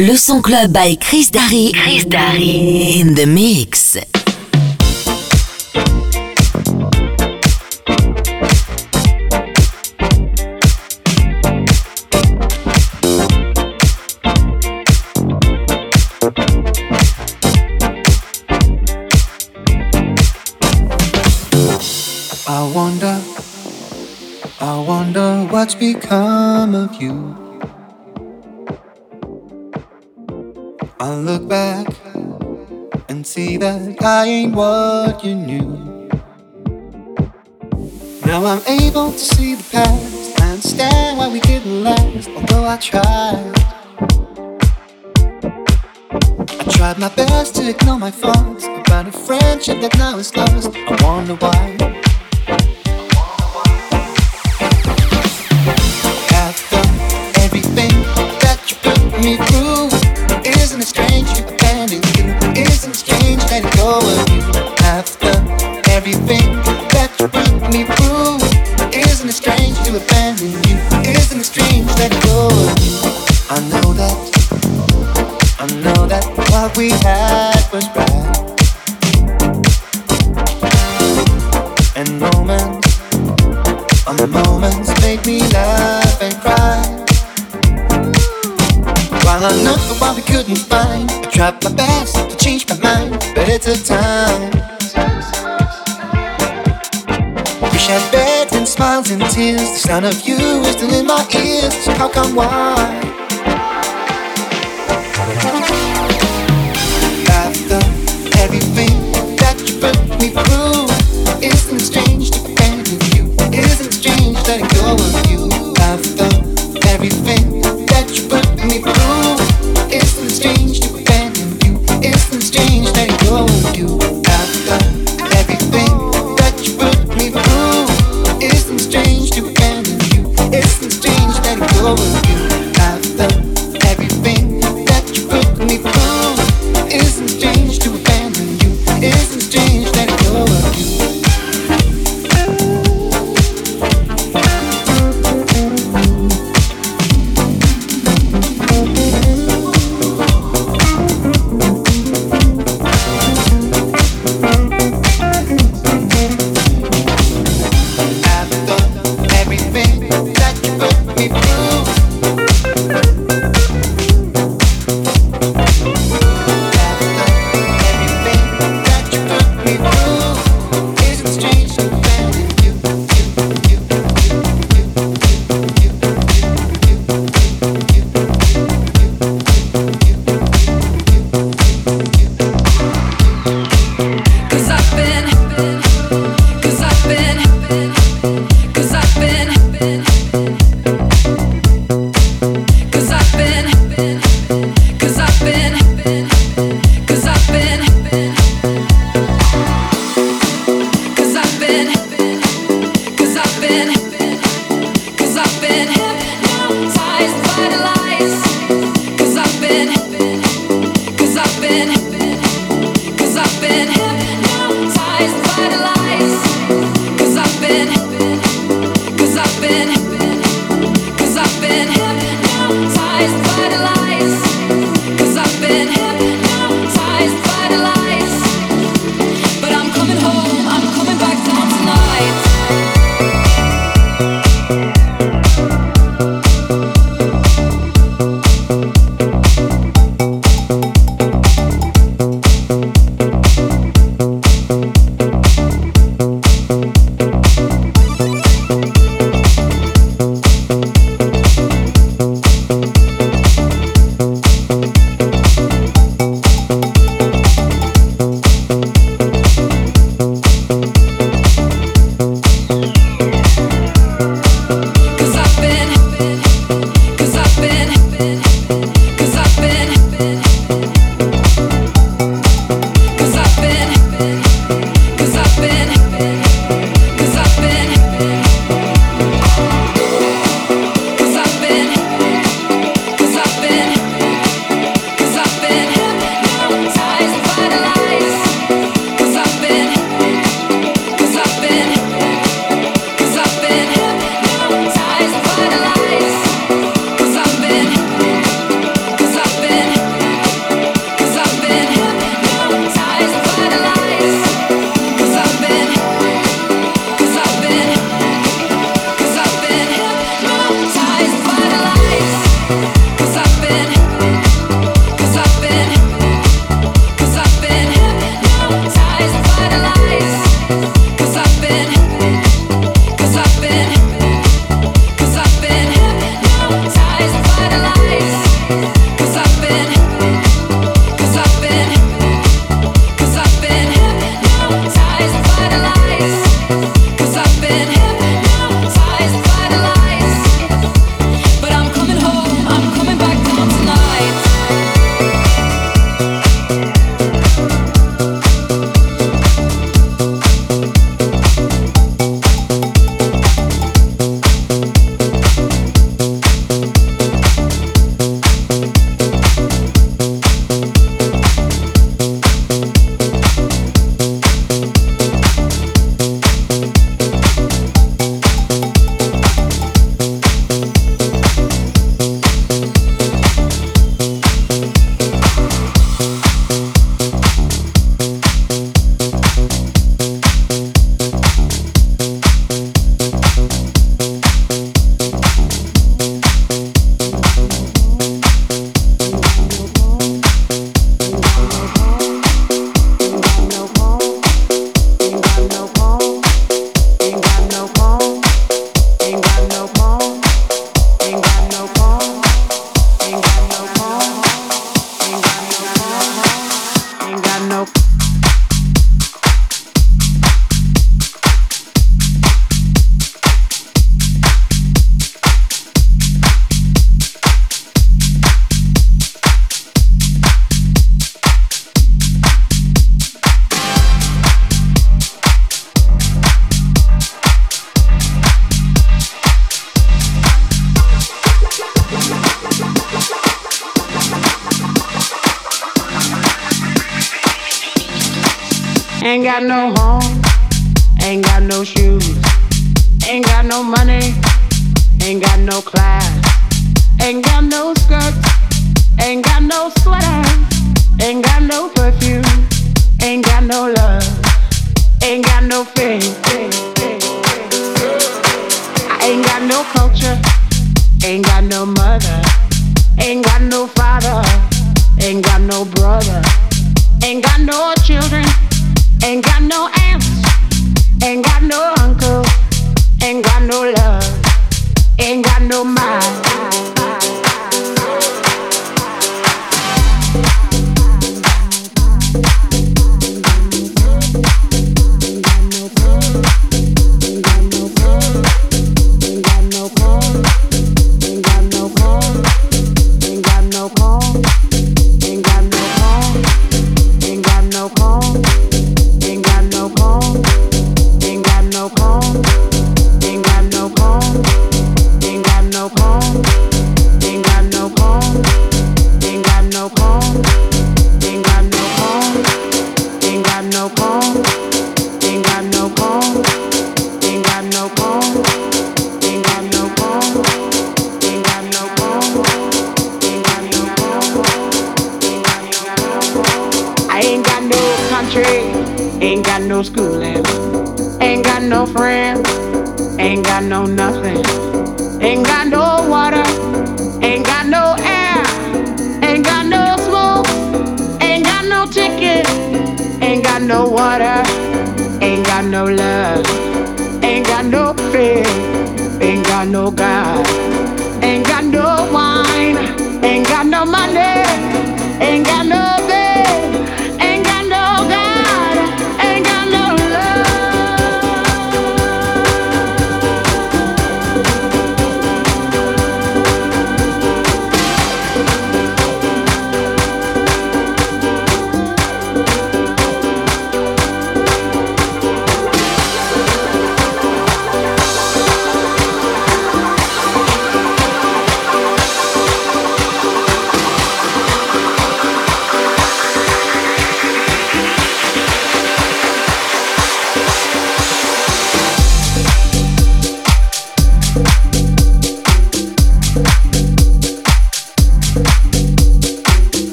Le son club by Chris Darry. Chris Darry in the mix. I wonder, I wonder what's become of you. I look back and see that I ain't what you knew. Now I'm able to see the past, I understand why we didn't last, although I tried. I tried my best to ignore my faults about a friendship that now is lost. I wonder why. Done everything that you put me through. To abandon you? Isn't it strange letting go of? I know that, I know that what we had was right. And moments, on the moments make me laugh and cry. While I look for what we couldn't find, I tried my best to change my mind, but it took time. Sound of you is still in my ears. So how come why?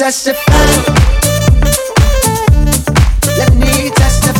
Let me testify.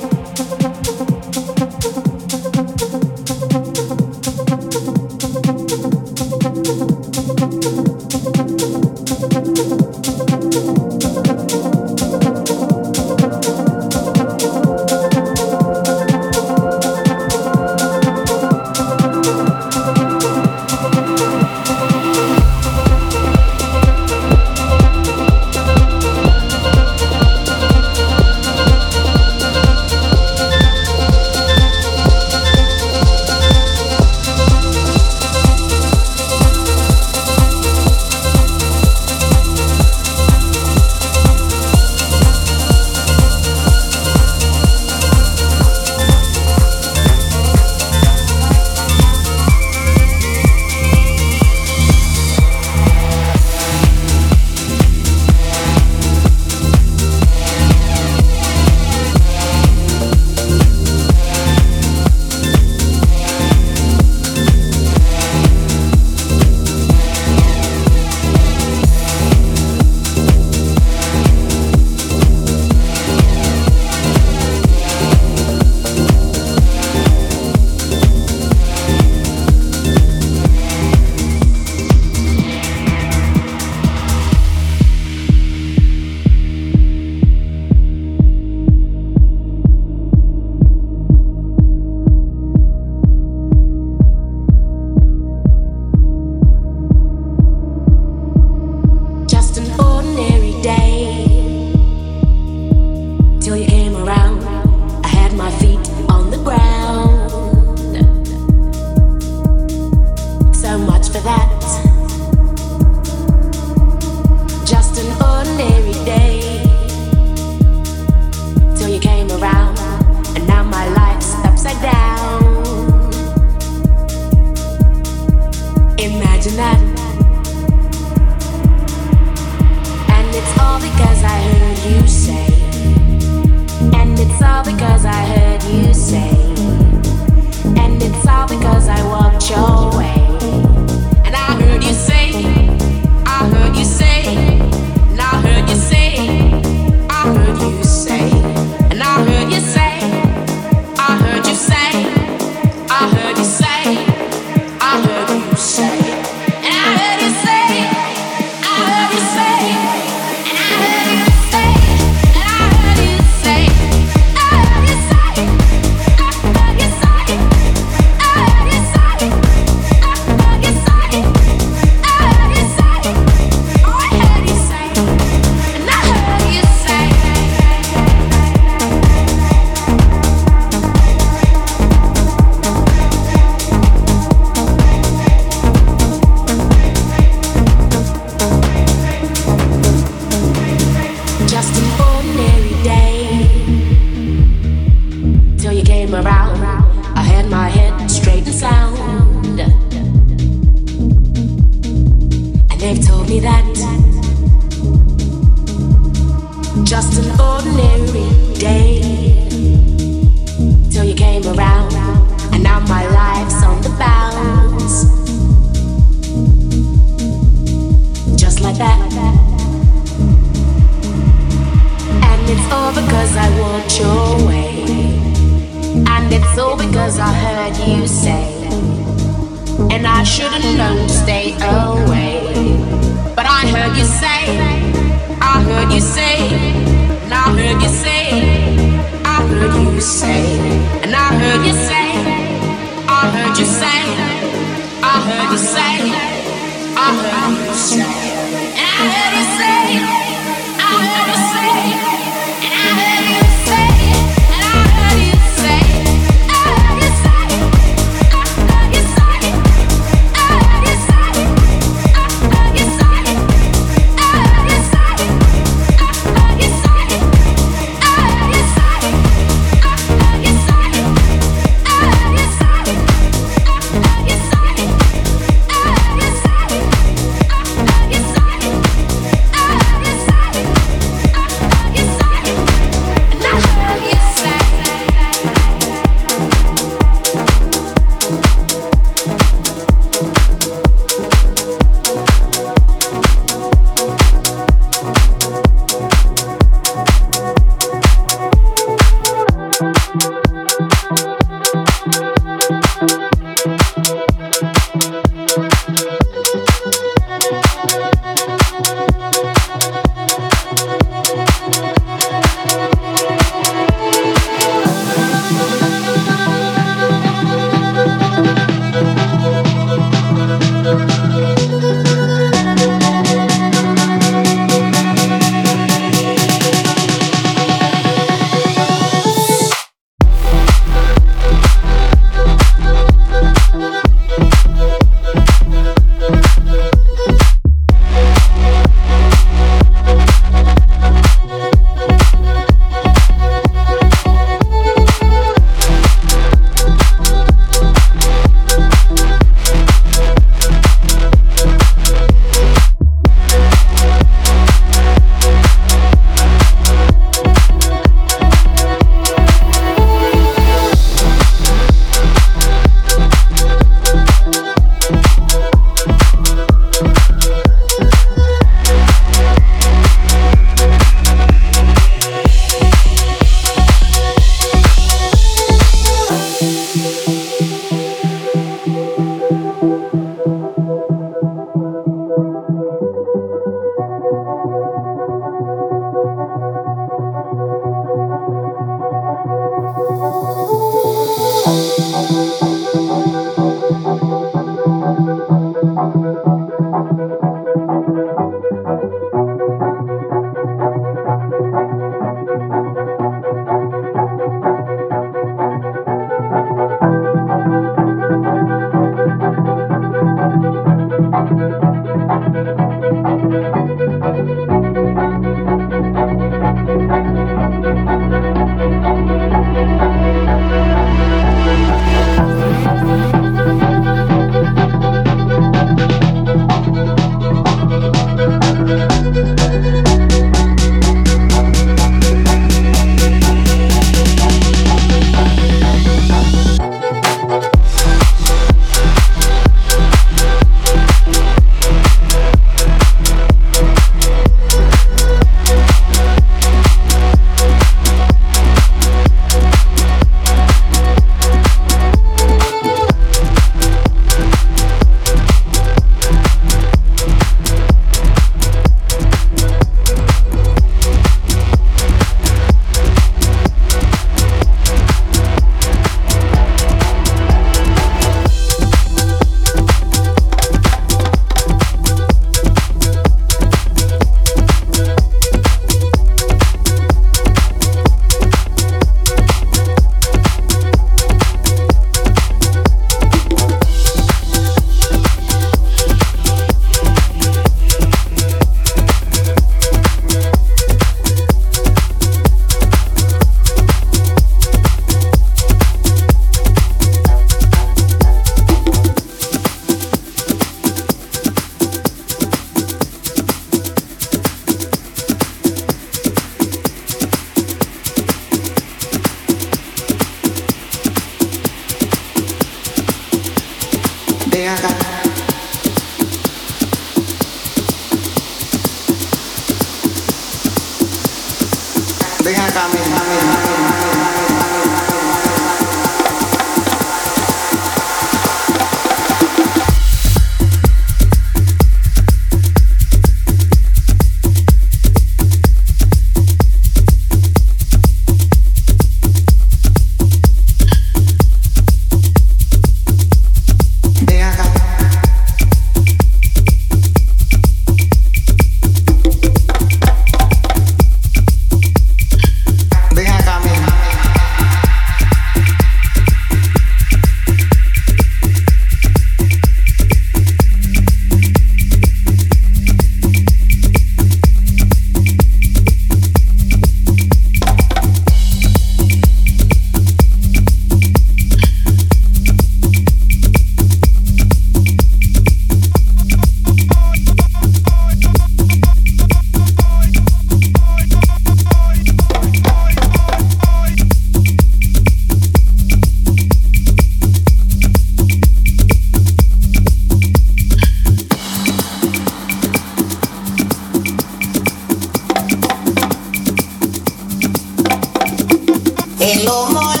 You ready?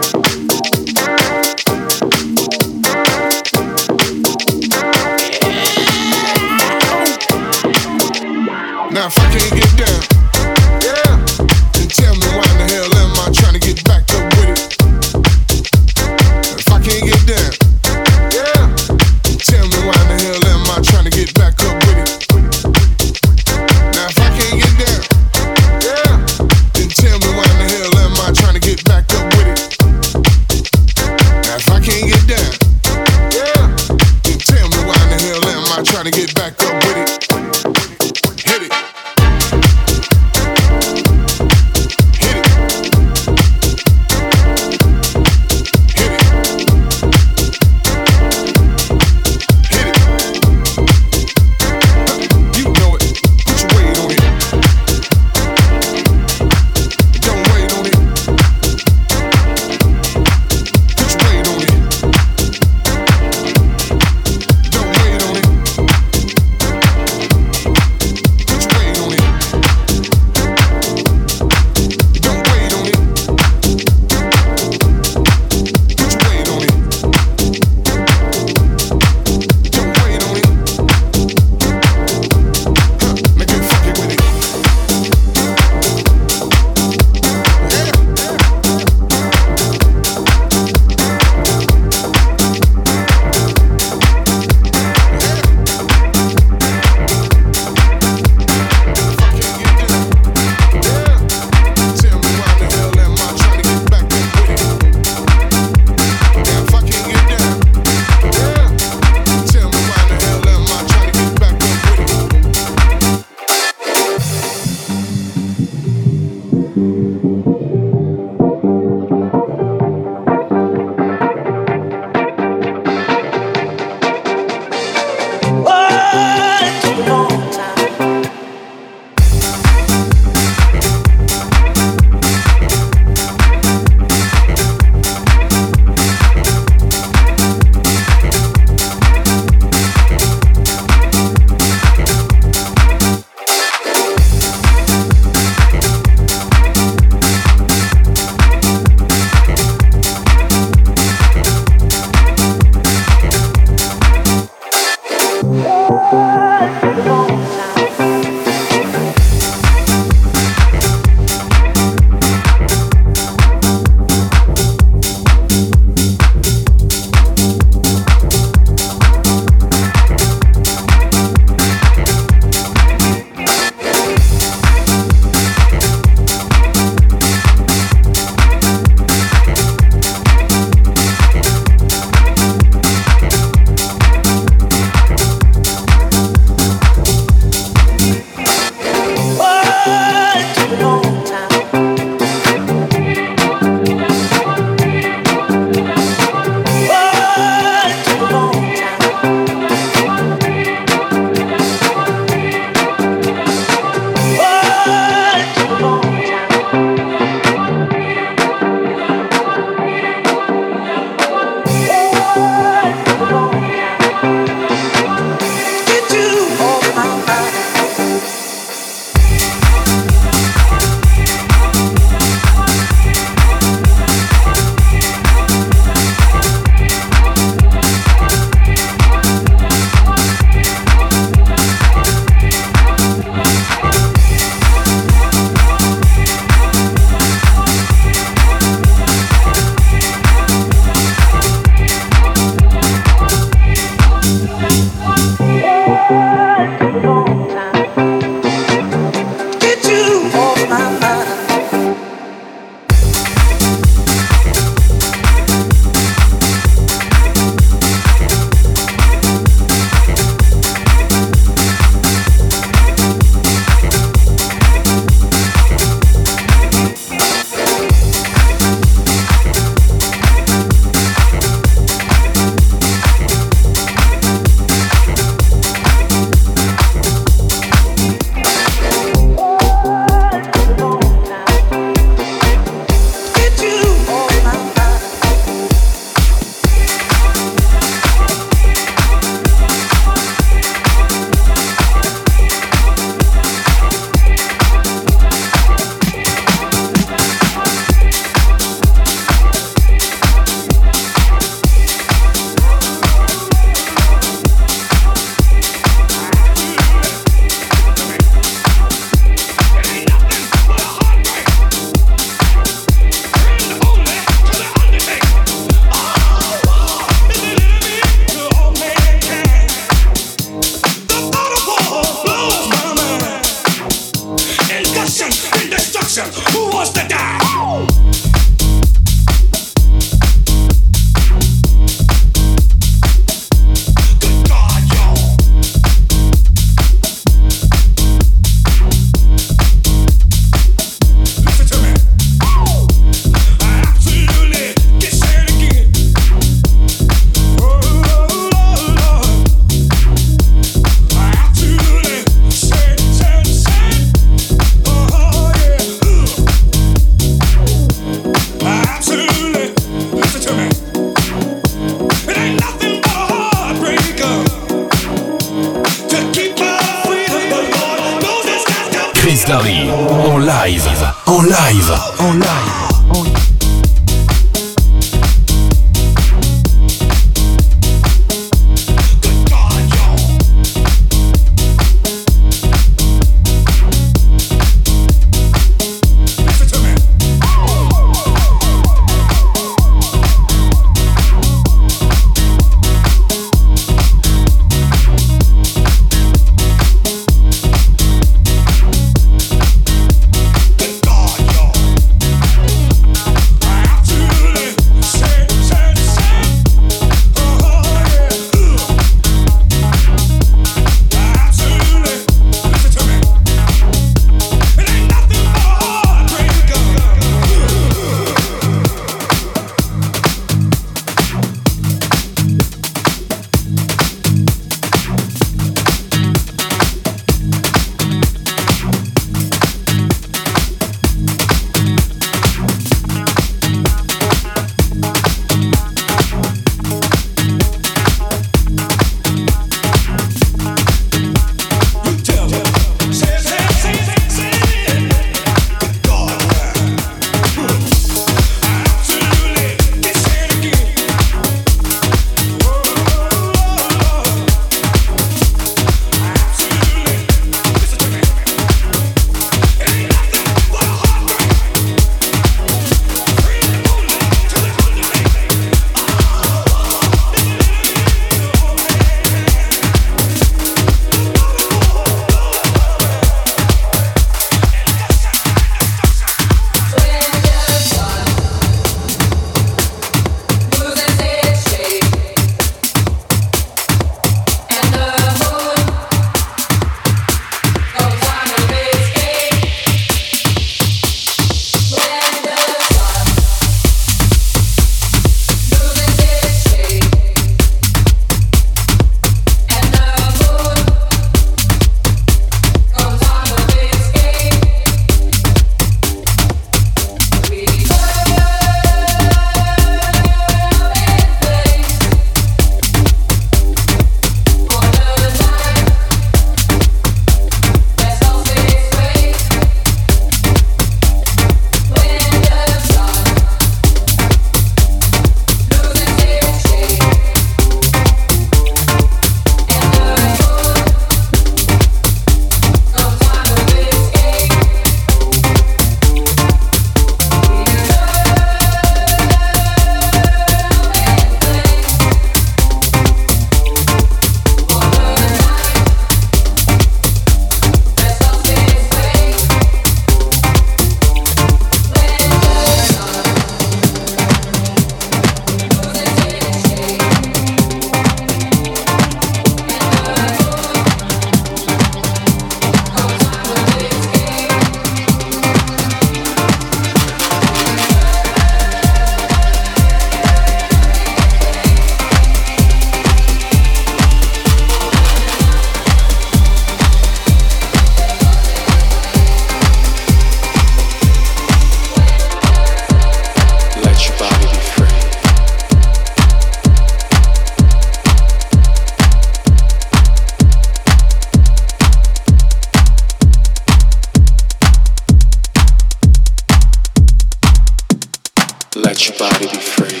Let your body be free.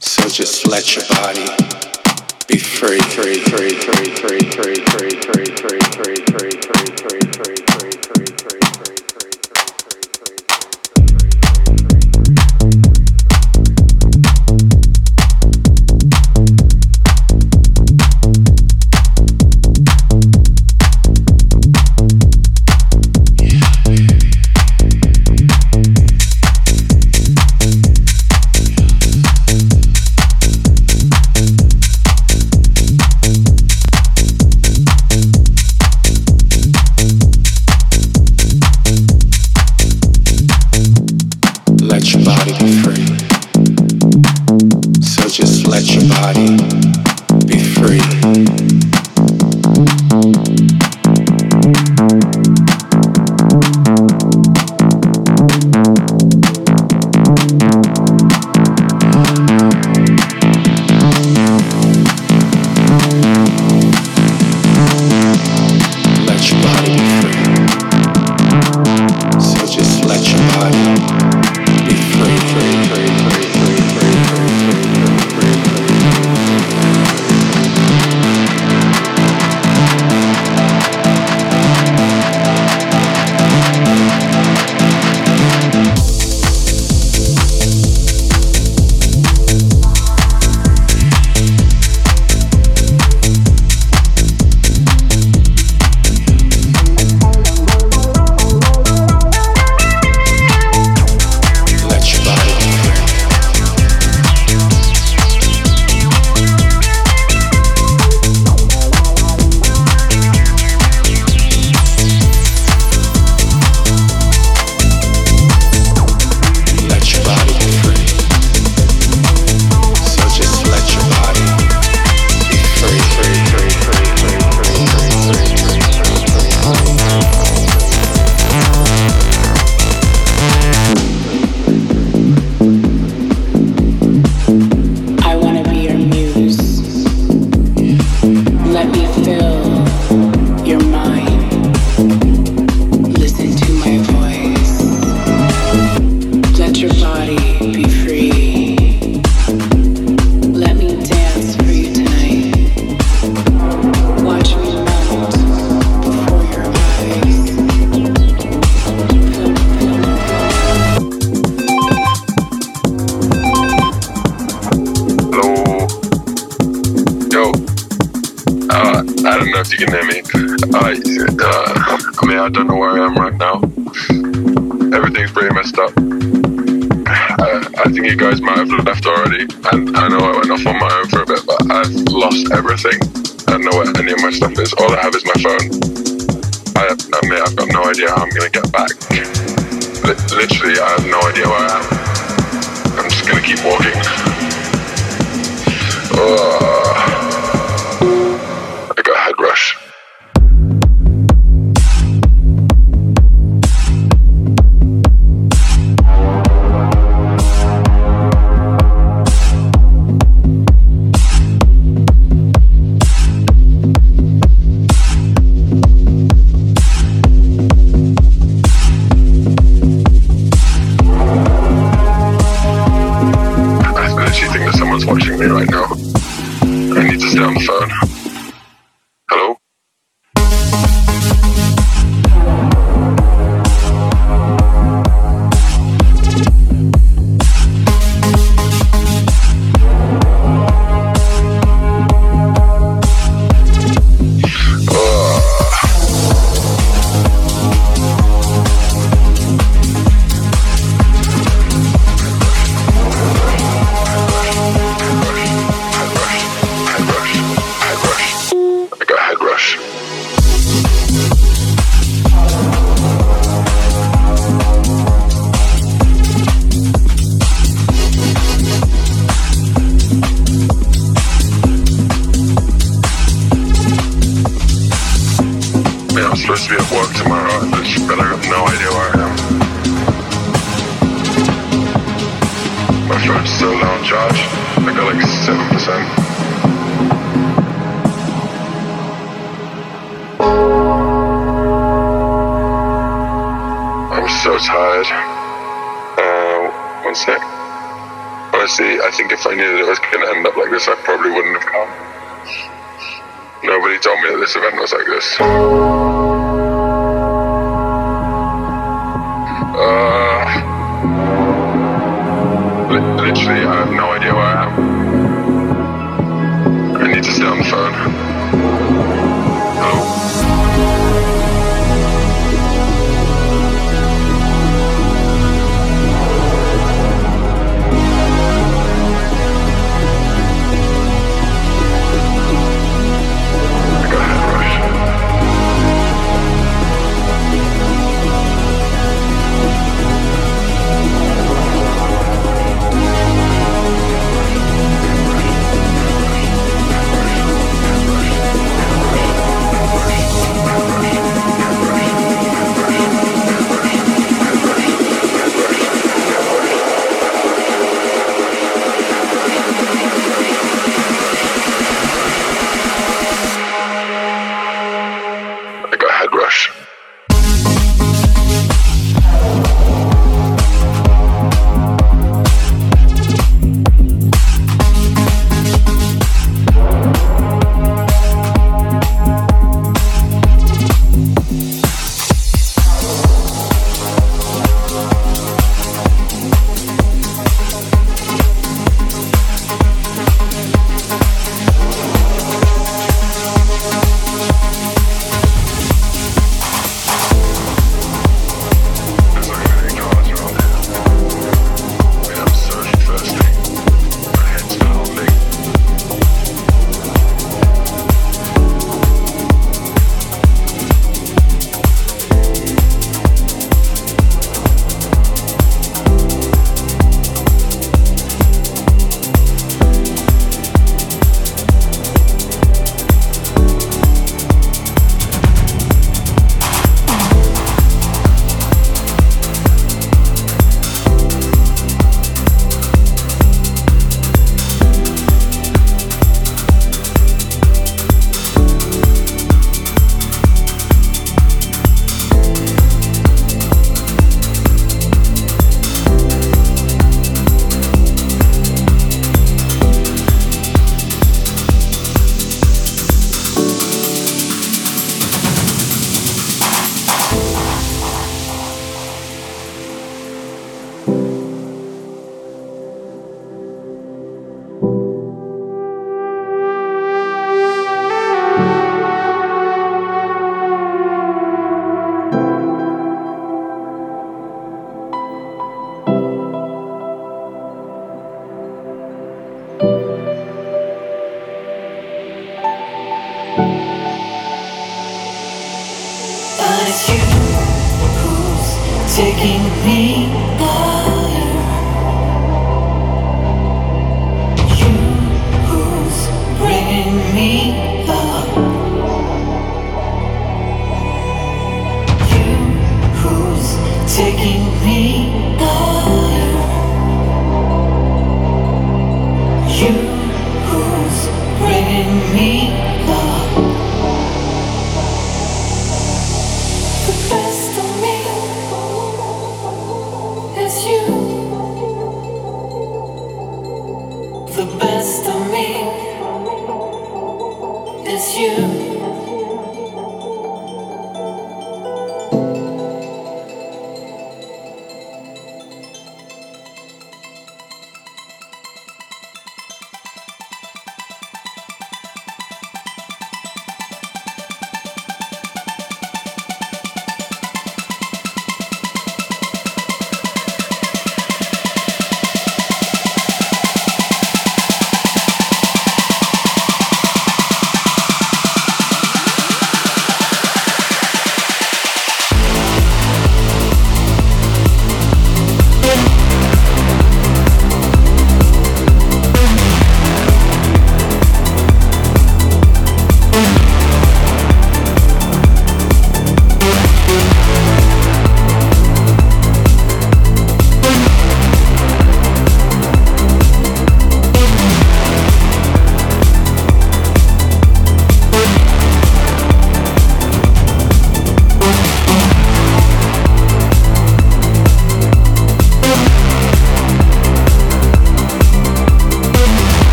So just let your body be free, free, free, free, free, free, free, free, free, free, free, free, free, free, free.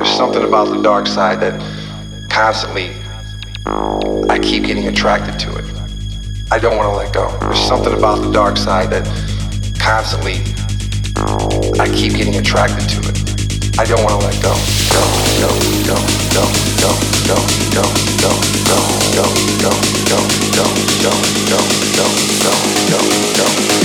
There's something about the dark side that constantly I keep getting attracted to it. I don't want to let go. There's something about the dark side that constantly I keep getting attracted to it. I don't want to let go. Go, go, go, go, go, go, go, go, go, go, go, go, go, go, go, go, go, go, go.